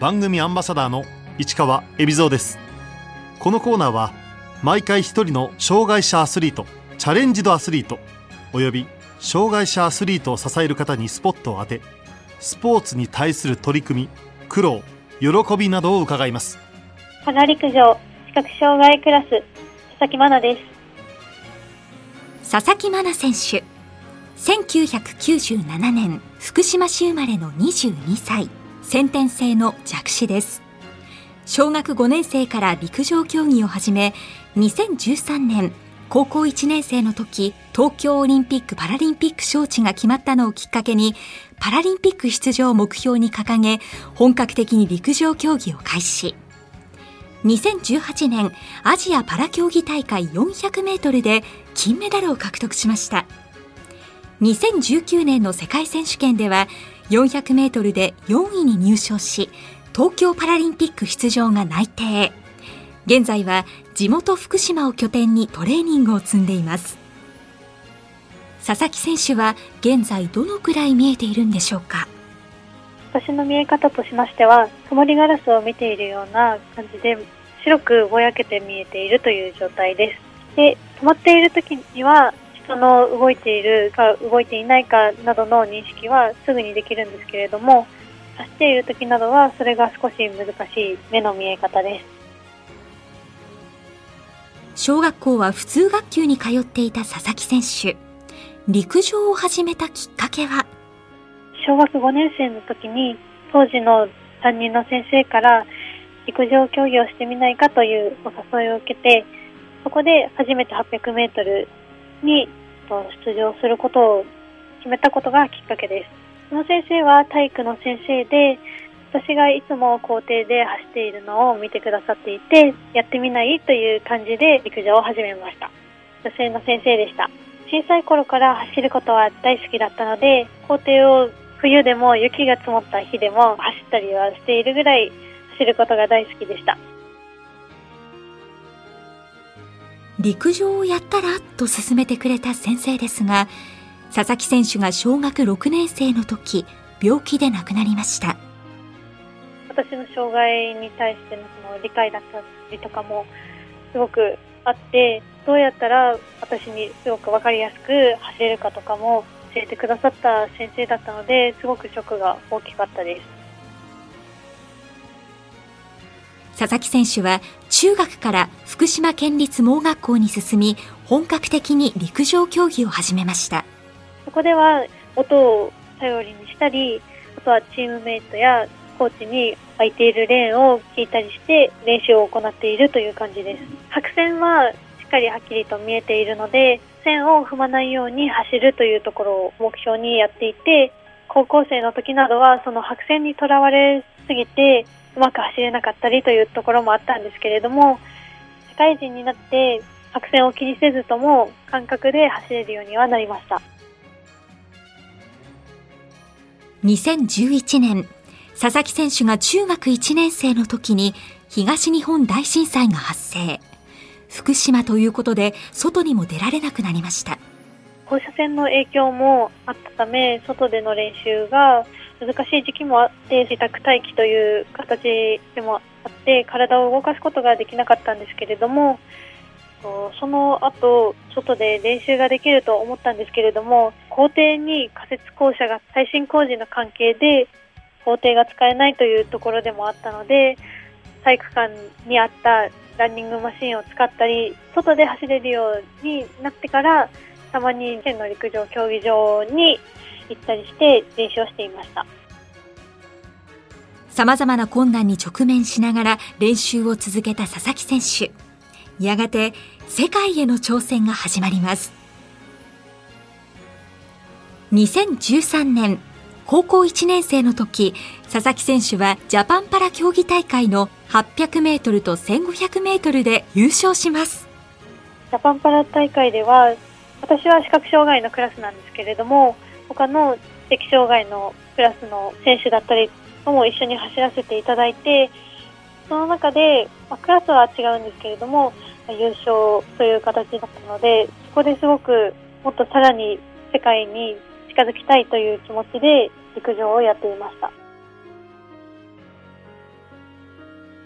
番組アンバサダーの市川恵比蔵です。このコーナーは毎回一人の障害者アスリートチャレンジドアスリートおよび障害者アスリートを支える方にスポットを当てスポーツに対する取り組み苦労喜びなどを伺います。パラ陸上視覚障害クラス佐々木真奈です。佐々木真奈選手。1997年福島市生まれの22歳先天性の弱視です。小学5年生から陸上競技を始め2013年高校1年生の時東京オリンピック・パラリンピック招致が決まったのをきっかけにパラリンピック出場を目標に掲げ本格的に陸上競技を開始。2018年アジアパラ競技大会400メートルで金メダルを獲得しました。2019年の世界選手権では400メートルで4位に入賞し東京パラリンピック出場が内定。現在は地元福島を拠点にトレーニングを積んでいます。佐々木選手は現在どのくらい見えているんでしょうか？私の見え方としましては曇りガラスを見ているような感じで白くぼやけて見えているという状態です。で止まっている時には人の動いているか動いていないかなどの認識はすぐにできるんですけれども走っている時などはそれが少し難しい目の見え方です。小学校は普通学級に通っていた佐々木選手。陸上を始めたきっかけは？小学5年生の時に当時の担任の先生から陸上競技をしてみないかというお誘いを受けてそこで初めて800メートルに出場することを決めたことがきっかけです。その先生は体育の先生で、私がいつも校庭で走っているのを見てくださっていて、やってみないという感じで陸上を始めました。女性の先生でした。小さい頃から走ることは大好きだったので、校庭を冬でも雪が積もった日でも走ったりはしているぐらい走ることが大好きでした。陸上をやったらと勧めてくれた先生ですが佐々木選手が小学6年生の時病気で亡くなりました。私の障害に対してのその理解だったりとかもすごくあってどうやったら私にすごく分かりやすく走れるかとかも教えてくださった先生だったのですごくショックが大きかったです。佐々木選手は中学から福島県立盲学校に進み本格的に陸上競技を始めました。そこでは音を頼りにしたりあとはチームメイトやコーチに空いているレーンを聞いたりして練習を行っているという感じです。白線はしっかりはっきりと見えているので線を踏まないように走るというところを目標にやっていて高校生の時などはその白線にとらわれすぎてうまく走れなかったりというところもあったんですけれども社会人になって白線を気にせずとも感覚で走れるようにはなりました。2011年佐々木選手が中学1年生の時に東日本大震災が発生。福島ということで外にも出られなくなりました。放射線の影響もあったため外での練習が難しい時期もあって自宅待機という形でもあって体を動かすことができなかったんですけれどもその後外で練習ができると思ったんですけれども校庭に仮設校舎が耐震工事の関係で校庭が使えないというところでもあったので体育館にあったランニングマシンを使ったり外で走れるようになってからたまに県の陸上競技場に行ったりして練習をしていました。様々な困難に直面しながら練習を続けた佐々木選手。やがて世界への挑戦が始まります。2013年高校1年生の時佐々木選手はジャパンパラ競技大会の800メートルと1500メートルで優勝します。ジャパンパラ大会では私は視覚障害のクラスなんですけれども他の知的障害のクラスの選手だったりとも一緒に走らせていただいてその中で、まあ、クラスは違うんですけれども優勝という形だったのでそこですごくもっとさらに世界に近づきたいという気持ちで陸上をやっていました。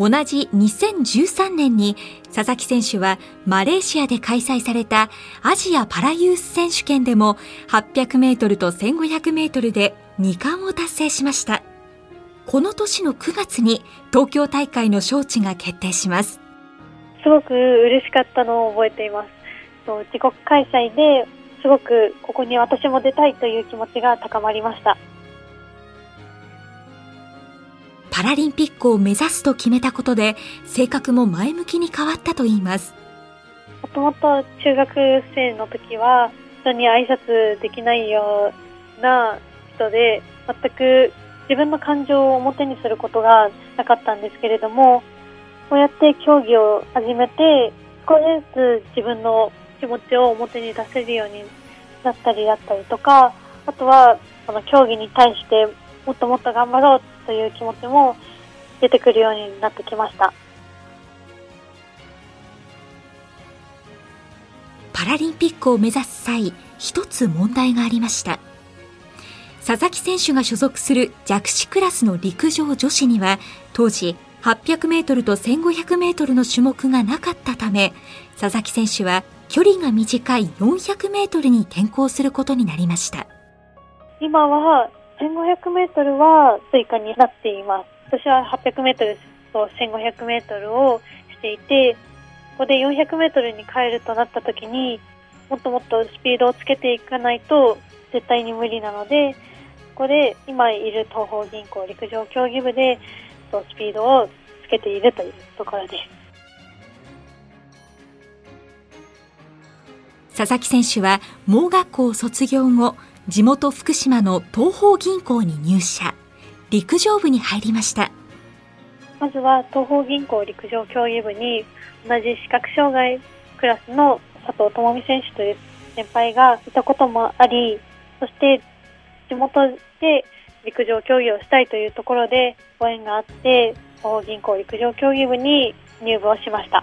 同じ2013年に佐々木選手はマレーシアで開催されたアジアパラユース選手権でも800メートルと1500メートルで2冠を達成しました。この年の9月に東京大会の招致が決定します。すごく嬉しかったのを覚えています。自国開催ですごくここに私も出たいという気持ちが高まりました。パラリンピックを目指すと決めたことで性格も前向きに変わったといいます。もともと中学生の時は人に挨拶できないような人で全く自分の感情を表にすることがなかったんですけれどもこうやって競技を始めて少しずつ自分の気持ちを表に出せるようになったりだったりとかあとはその競技に対してもっともっと頑張ろうという気持ちも出てくるようになってきました。パラリンピックを目指す際一つ問題がありました。佐々木選手が所属する弱視クラスの陸上女子には当時800メートルと1500メートルの種目がなかったため佐々木選手は距離が短い400メートルに転向することになりました。今は1500メートルは追加になっています。私は800メートルと1500メートルをしていて、ここで400メートルに変えるとなった時に、もっともっとスピードをつけていかないと絶対に無理なので、ここで今いる東方銀行陸上競技部でスピードをつけているというところです。佐々木選手は盲学校卒業後地元福島の東方銀行に入社。陸上部に入りました。まずは東方銀行陸上競技部に同じ視覚障害クラスの佐藤智美選手という先輩がいたこともありそして地元で陸上競技をしたいというところでご縁があって東方銀行陸上競技部に入部をしました。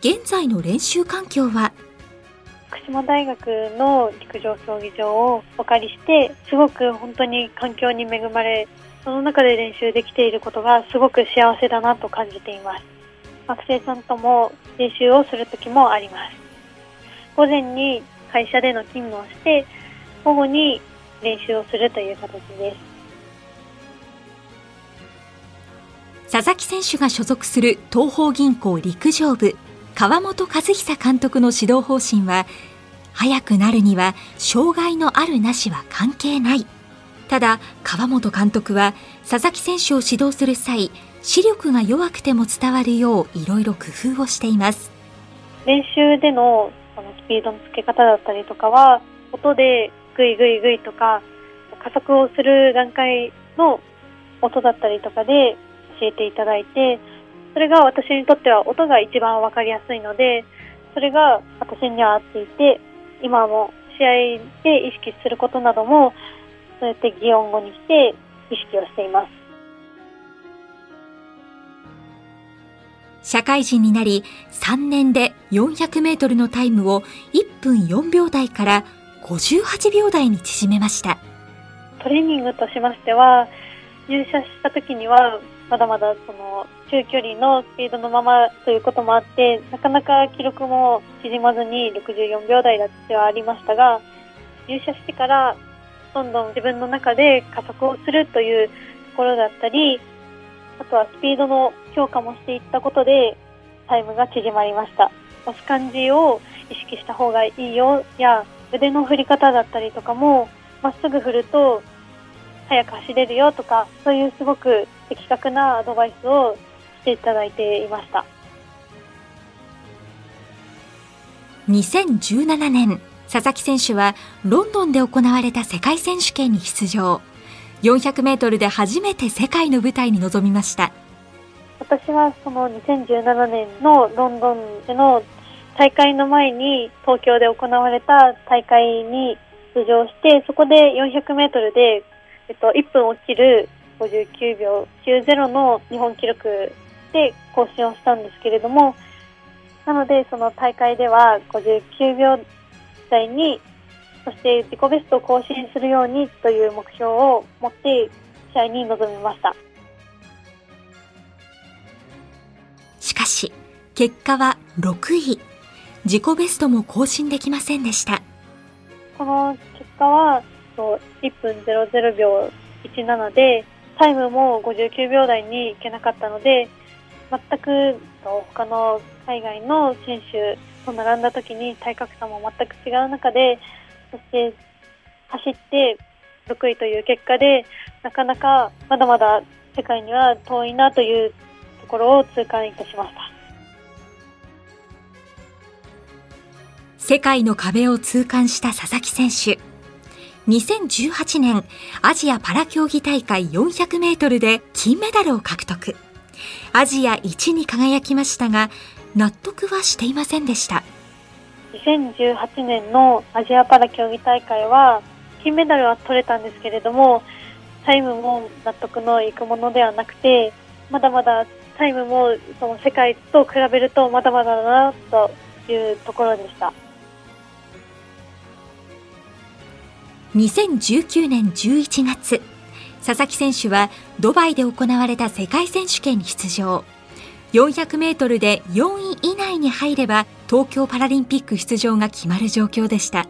現在の練習環境は福島大学の陸上競技場をお借りしてすごく本当に環境に恵まれその中で練習できていることがすごく幸せだなと感じています。学生さんとも練習をする時もあります。午前に会社での勤務をして午後に練習をするという形です。佐々木選手が所属する東方銀行陸上部。川本和久監督の指導方針は速くなるには障害のあるなしは関係ない。ただ川本監督は佐々木選手を指導する際視力が弱くても伝わるよういろいろ工夫をしています。練習でのそのスピードのつけ方だったりとかは音でグイグイグイとか加速をする段階の音だったりとかで教えていただいてそれが私にとっては音が一番わかりやすいので、それが私には合っていて、今も試合で意識することなども、そうやって擬音語にして意識をしています。社会人になり3年で400メートルのタイムを1分4秒台から58秒台に縮めました。トレーニングとしましては、入社した時にはまだまだその中距離のスピードのままということもあって、なかなか記録も縮まずに64秒台ではありましたが、入社してからどんどん自分の中で加速をするというところだったり、あとはスピードの強化もしていったことでタイムが縮まりました。押す感じを意識した方がいいよや腕の振り方だったりとかもまっすぐ振ると速く走れるよとかそういうすごく的確なアドバイスをしていただいていました。2017年佐々木選手はロンドンで行われた世界選手権に出場。400メートルで初めて世界の舞台に臨みました。私はその2017年のロンドンでの大会の前に東京で行われた大会に出場してそこで400メートルで、えっと、1分を切る59秒90の日本記録って更新をしたんですけれどもなのでその大会では59秒台にそして自己ベストを更新するようにという目標を持って試合に臨みました。しかし結果は6位。自己ベストも更新できませんでした。この結果は1分00秒17でタイムも59秒台にいけなかったので全く他の海外の選手と並んだ時に体格差も全く違う中で、そして走って6位という結果で、なかなかまだまだ世界には遠いなというところを痛感いたしました。世界の壁を痛感した佐々木選手。2018年アジアパラ競技大会400メートルで金メダルを獲得。アジア1に輝きましたが、納得はしていませんでした。2018年のアジアパラ競技大会は金メダルは取れたんですけれども、タイムも納得のいくものではなくて、まだまだタイムもその世界と比べるとまだまだだなというところでした。2019年11月、佐々木選手はドバイで行われた世界選手権に出場。400メートルで4位以内に入れば東京パラリンピック出場が決まる状況でした。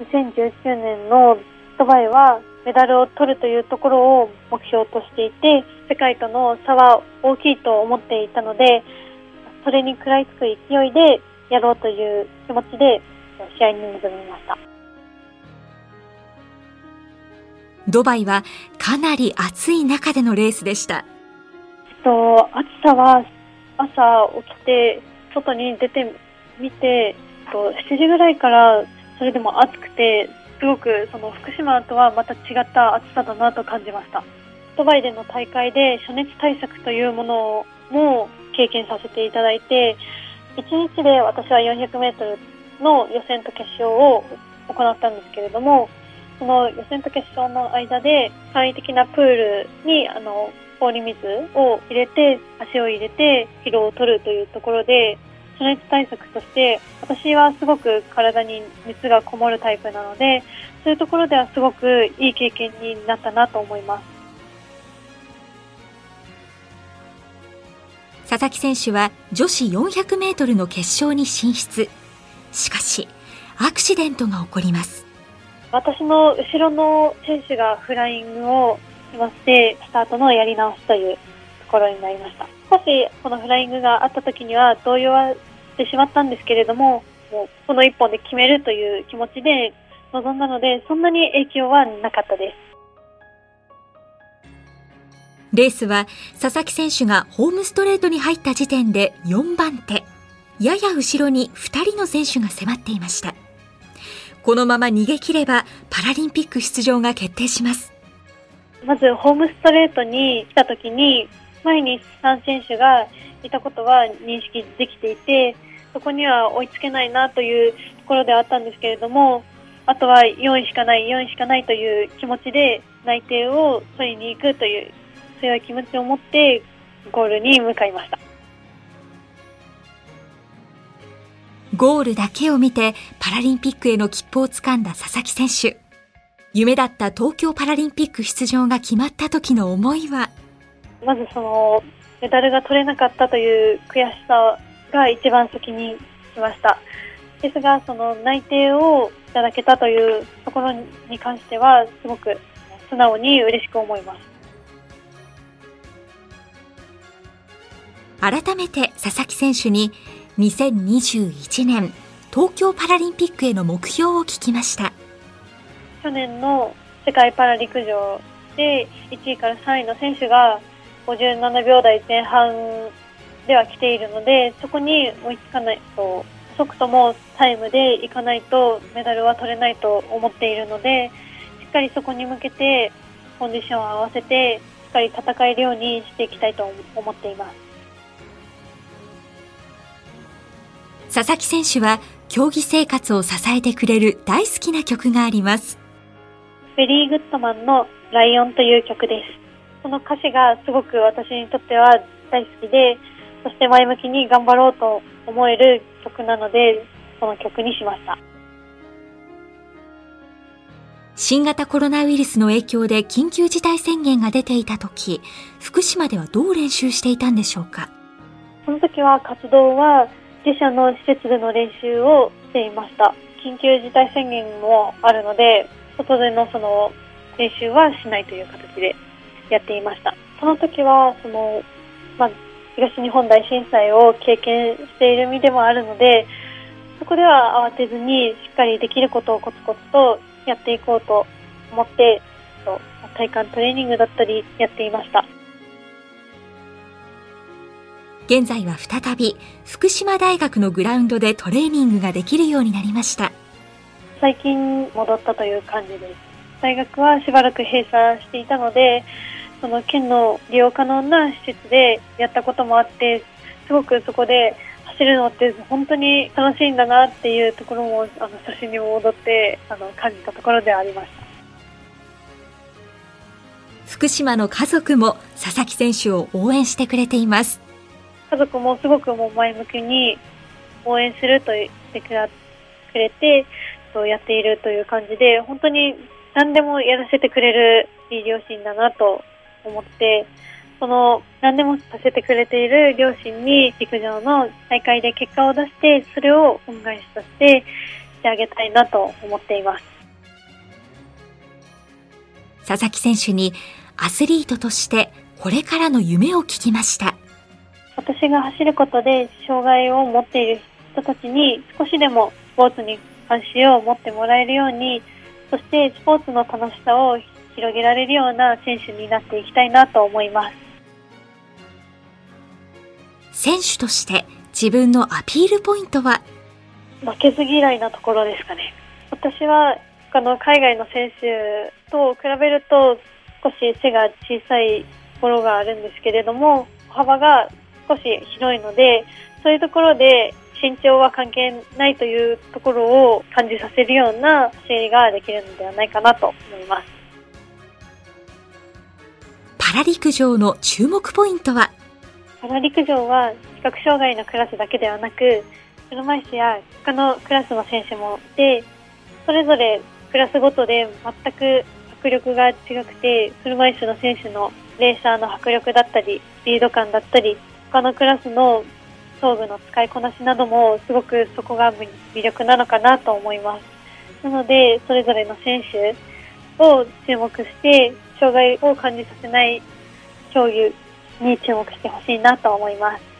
2019年のドバイはメダルを取るというところを目標としていて、世界との差は大きいと思っていたので、それに食らいつく勢いでやろうという気持ちで試合に臨みました。ドバイはかなり暑い中でのレースでした。と暑さは朝起きて外に出てみてと7時ぐらいからそれでも暑くてすごくその福島とはまた違った暑さだなと感じましたドバイでの大会で暑熱対策というものも経験させていただいて1日で私は 400m の予選と決勝を行ったんですけれどもその予選と決勝の間で簡易的なプールにあの氷水を入れて足を入れて疲労を取るというところで暑熱対策として私はすごく体に熱がこもるタイプなのでそういうところではすごくいい経験になったなと思います。佐々木選手は女子400メートルの決勝に進出。しかしアクシデントが起こります。私の後ろの選手がフライングをしまして、スタートのやり直しというところになりました。少しこのフライングがあった時には動揺はしてしまったんですけれども、もうこの1本で決めるという気持ちで臨んだので、そんなに影響はなかったです。レースは佐々木選手がホームストレートに入った時点で4番手。やや後ろに2人の選手が迫っていました。このまま逃げ切ればパラリンピック出場が決定します。まずホームストレートに来た時に前に3選手がいたことは認識できていてそこには追いつけないなというところではあったんですけれどもあとは4位しかない4位しかないという気持ちで内定を取りに行くという強い気持ちを持ってゴールに向かいました。ゴールだけを見てパラリンピックへの切符をつかんだ佐々木選手。夢だった東京パラリンピック出場が決まった時の思いは？まずそのメダルが取れなかったという悔しさが一番先に来ました。ですが、その内定をいただけたというところに関しては、すごく素直に嬉しく思います。改めて佐々木選手に2021年東京パラリンピックへの目標を聞きました去年の世界パラ陸上で1位から3位の選手が57秒台前半では来ているのでそこに追いつかないと遅くともタイムでいかないとメダルは取れないと思っているのでしっかりそこに向けてコンディションを合わせてしっかり戦えるようにしていきたいと思っています。佐々木選手は競技生活を支えてくれる大好きな曲があります。ベリーグッドマンのライオンという曲です。その歌詞がすごく私にとっては大好きで、そして前向きに頑張ろうと思える曲なので、この曲にしました。新型コロナウイルスの影響で緊急事態宣言が出ていた時、福島ではどう練習していたんでしょうか？その時は活動は自社の施設での練習をしていました。緊急事態宣言もあるので、外でのその練習はしないという形でやっていました。その時は、その、まあ、東日本大震災を経験している身でもあるので、そこでは慌てずにしっかりできることをコツコツとやっていこうと思って、体幹トレーニングだったりやっていました。現在は再び福島大学のグラウンドでトレーニングができるようになりました。最近戻ったという感じです。大学はしばらく閉鎖していたので、その県の利用可能な施設でやったこともあって、すごくそこで走るのって本当に楽しいんだなっていうところもあの写真にも戻ってあの感じたところではありました。福島の家族も佐々木選手を応援してくれています家族もすごくもう前向きに応援すると言ってくれてそうやっているという感じで本当に何でもやらせてくれるいい両親だなと思ってその何でもさせてくれている両親に陸上の大会で結果を出してそれを恩返しとしてしてあげたいなと思っています。佐々木選手にアスリートとしてこれからの夢を聞きました。私が走ることで障害を持っている人たちに少しでもスポーツに関心を持ってもらえるようにそしてスポーツの楽しさを広げられるような選手になっていきたいなと思います。選手として自分のアピールポイントは？負けず嫌いなところですかね。私は他の海外の選手と比べると少し背が小さいところがあるんですけれども幅が少し広いのでそういうところで身長は関係ないというところを感じさせるような走りができるのではないかなと思います。パラ陸上の注目ポイントは？パラ陸上は視覚障害のクラスだけではなく車椅子や他のクラスの選手もいてそれぞれクラスごとで全く迫力が違くて車椅子の選手のレーサーの迫力だったりスピード感だったり他のクラスの装具の使いこなしなどもすごくそこが魅力なのかなと思います。なのでそれぞれの選手を注目して障害を感じさせない競技に注目してほしいなと思います。